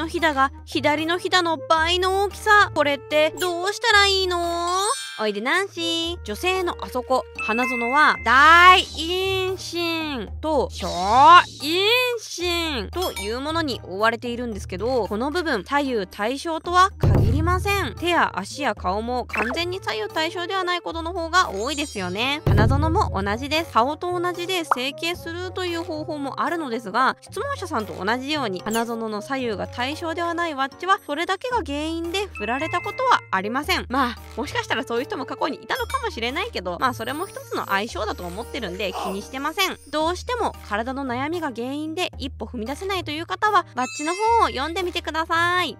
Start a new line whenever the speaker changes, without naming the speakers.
のひだが左のひだの倍の大きさ。これってどうしたらいいの？おいでナンシー。女性のあそこ。花園は大陰唇と小陰唇というものに覆われているんですけどこの部分左右対称とは限りません。手や足や顔も完全に左右対称ではないことの方が多いですよね。花園も同じです。顔と同じで整形するという方法もあるのですが質問者さんと同じように花園の左右が対称ではないワッチはそれだけが原因で振られたことはありません。まあもしかしたらそういう人も過去にいたのかもしれないけどまあそれも一つの相性だと思ってるんで気にしてません。どうしても体の悩みが原因で一歩踏み出せないという方はバッジの方を読んでみてください